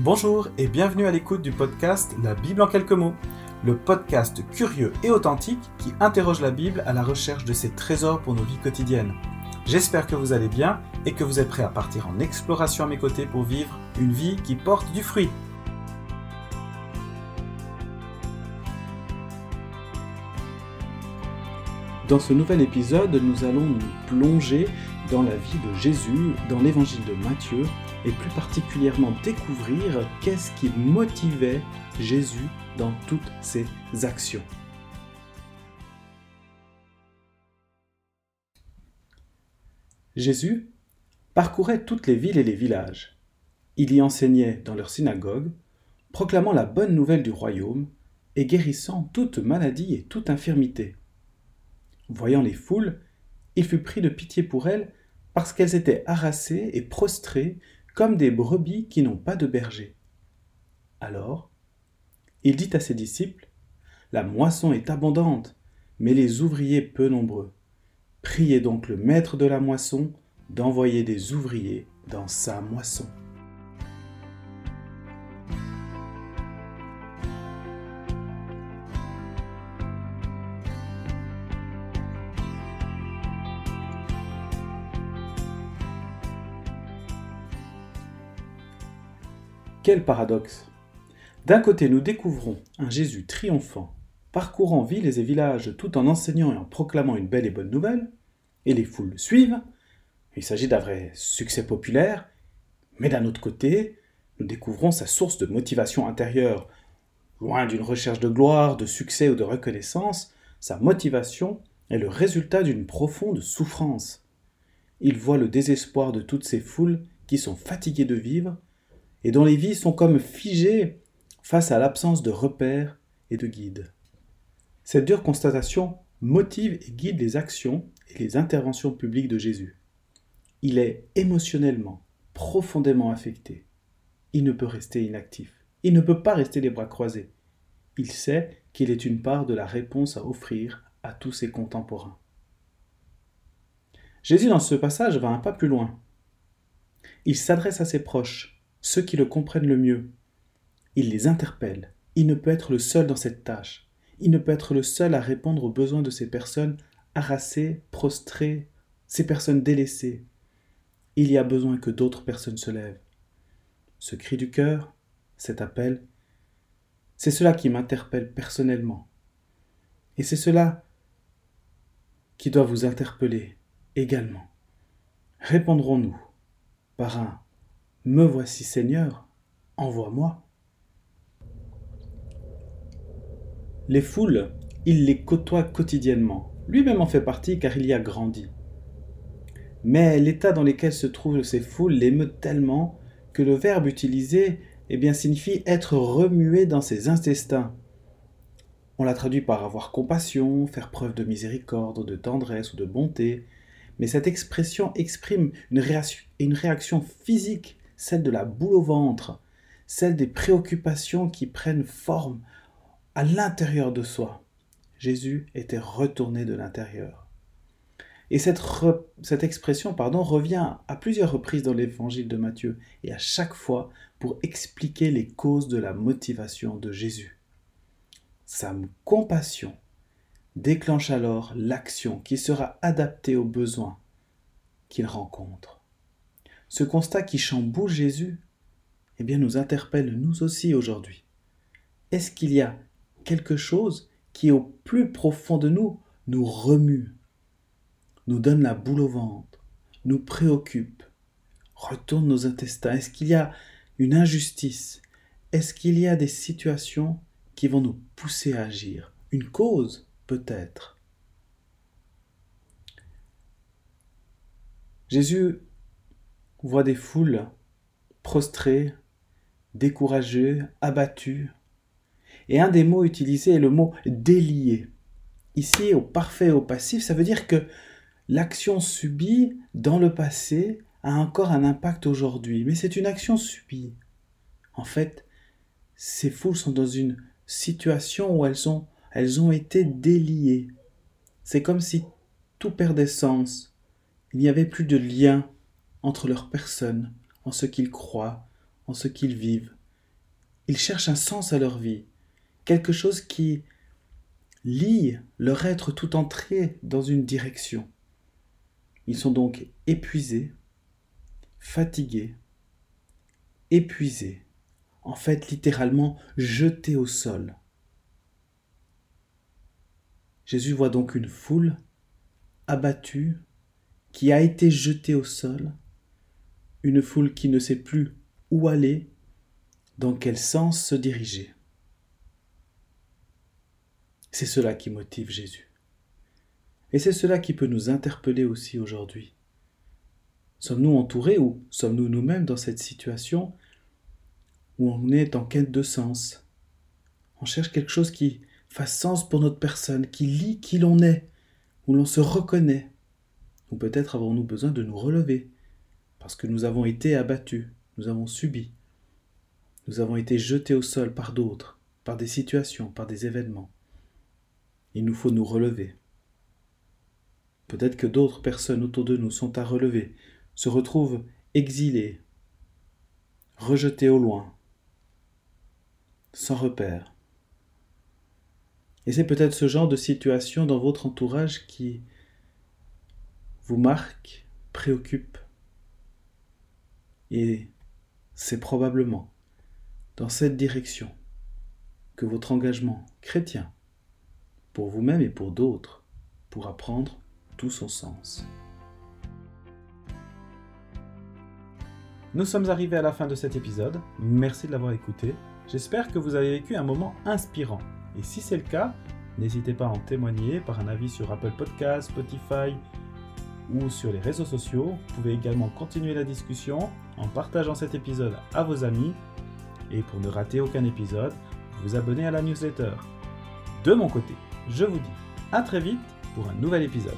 Bonjour et bienvenue à l'écoute du podcast La Bible en quelques mots, le podcast curieux et authentique qui interroge la Bible à la recherche de ses trésors pour nos vies quotidiennes. J'espère que vous allez bien et que vous êtes prêts à partir en exploration à mes côtés pour vivre une vie qui porte du fruit. Dans ce nouvel épisode, nous allons nous plonger dans la vie de Jésus, dans l'évangile de Matthieu, et plus particulièrement découvrir qu'est-ce qui motivait Jésus dans toutes ses actions. Jésus parcourait toutes les villes et les villages. Il y enseignait dans leurs synagogues, proclamant la bonne nouvelle du royaume et guérissant toute maladie et toute infirmité. Voyant les foules, il fut pris de pitié pour elles parce qu'elles étaient harassées et prostrées comme des brebis qui n'ont pas de berger. Alors, il dit à ses disciples, La moisson est abondante, mais les ouvriers peu nombreux. Priez donc le maître de la moisson d'envoyer des ouvriers dans sa moisson. Quel paradoxe D'un côté, nous découvrons un Jésus triomphant, parcourant villes et villages tout en enseignant et en proclamant une belle et bonne nouvelle, et les foules le suivent. Il s'agit d'un vrai succès populaire, mais d'un autre côté, nous découvrons sa source de motivation intérieure. Loin d'une recherche de gloire, de succès ou de reconnaissance, sa motivation est le résultat d'une profonde souffrance. Il voit le désespoir de toutes ces foules qui sont fatiguées de vivre et dont les vies sont comme figées face à l'absence de repères et de guides. Cette dure constatation motive et guide les actions et les interventions publiques de Jésus. Il est émotionnellement, profondément affecté. Il ne peut rester inactif. Il ne peut pas rester les bras croisés. Il sait qu'il est une part de la réponse à offrir à tous ses contemporains. Jésus, dans ce passage, va un pas plus loin. Il s'adresse à ses proches, ceux qui le comprennent le mieux. Il les interpelle. Il ne peut être le seul dans cette tâche. Il ne peut être le seul à répondre aux besoins de ces personnes harassées, prostrées, ces personnes délaissées. Il y a besoin que d'autres personnes se lèvent. Ce cri du cœur, cet appel, c'est cela qui m'interpelle personnellement. Et c'est cela qui doit vous interpeller également. Répondrons-nous par un me voici Seigneur, envoie-moi. Les foules, il les côtoie quotidiennement. Lui-même en fait partie car il y a grandi. Mais l'état dans lequel se trouvent ces foules l'émeut tellement que le verbe utilisé eh bien, signifie être remué dans ses intestins. On l'a traduit par avoir compassion, faire preuve de miséricorde, de tendresse ou de bonté, mais cette expression exprime une réaction, une réaction physique celle de la boule au ventre, celle des préoccupations qui prennent forme à l'intérieur de soi. Jésus était retourné de l'intérieur. Et cette, expression pardon, revient à plusieurs reprises dans l'évangile de Matthieu, et à chaque fois pour expliquer les causes de la motivation de Jésus. Sa compassion déclenche alors l'action qui sera adaptée aux besoins qu'il rencontre. Ce constat qui chamboule Jésus, eh bien, nous interpelle nous aussi aujourd'hui. Est-ce qu'il y a quelque chose qui, au plus profond de nous, nous remue, nous donne la boule au ventre, nous préoccupe, retourne nos intestins? Est-ce qu'il y a une injustice? Est-ce qu'il y a des situations qui vont nous pousser à agir? Une cause, peut-être. Jésus voit des foules prostrées, découragées, abattues. Et un des mots utilisés est le mot délié. Ici, au parfait et au passif, ça veut dire que l'action subie dans le passé a encore un impact aujourd'hui, mais c'est une action subie. En fait, ces foules sont dans une situation où elles ont, elles ont été déliées. C'est comme si tout perdait sens. Il n'y avait plus de lien entre leurs personnes, en ce qu'ils croient, en ce qu'ils vivent, Ils cherchent un sens à leur vie, quelque chose qui lie leur être tout entier dans une direction. Ils sont donc épuisés, fatigués, épuisés, en fait littéralement jetés au sol. Jésus voit donc une foule abattue qui a été jetée au sol, une foule qui ne sait plus où aller, dans quel sens se diriger. C'est cela qui motive Jésus. Et c'est cela qui peut nous interpeller aussi aujourd'hui. Sommes-nous entourés ou sommes-nous nous-mêmes dans cette situation où on est en quête de sens? On cherche quelque chose qui fasse sens pour notre personne, qui lie qui l'on est, où l'on se reconnaît. Ou peut-être avons-nous besoin de nous relever, parce que nous avons été abattus, nous avons subi, nous avons été jetés au sol par d'autres, par des situations, par des événements. Il nous faut nous relever. Peut-être que d'autres personnes autour de nous sont à relever, se retrouvent exilées, rejetées au loin, sans repère. Et c'est peut-être ce genre de situation dans votre entourage qui vous marque, préoccupe. Et c'est probablement dans cette direction que votre engagement chrétien pour vous-même et pour d'autres, pourra prendre tout son sens. Nous sommes arrivés à la fin de cet épisode. Merci de l'avoir écouté. J'espère que vous avez vécu un moment inspirant. Et si c'est le cas, n'hésitez pas à en témoigner par un avis sur Apple Podcasts, Spotify ou sur les réseaux sociaux. Vous pouvez également continuer la discussion en partageant cet épisode à vos amis. Et pour ne rater aucun épisode, vous abonnez à la newsletter. De mon côté, je vous dis à très vite pour un nouvel épisode.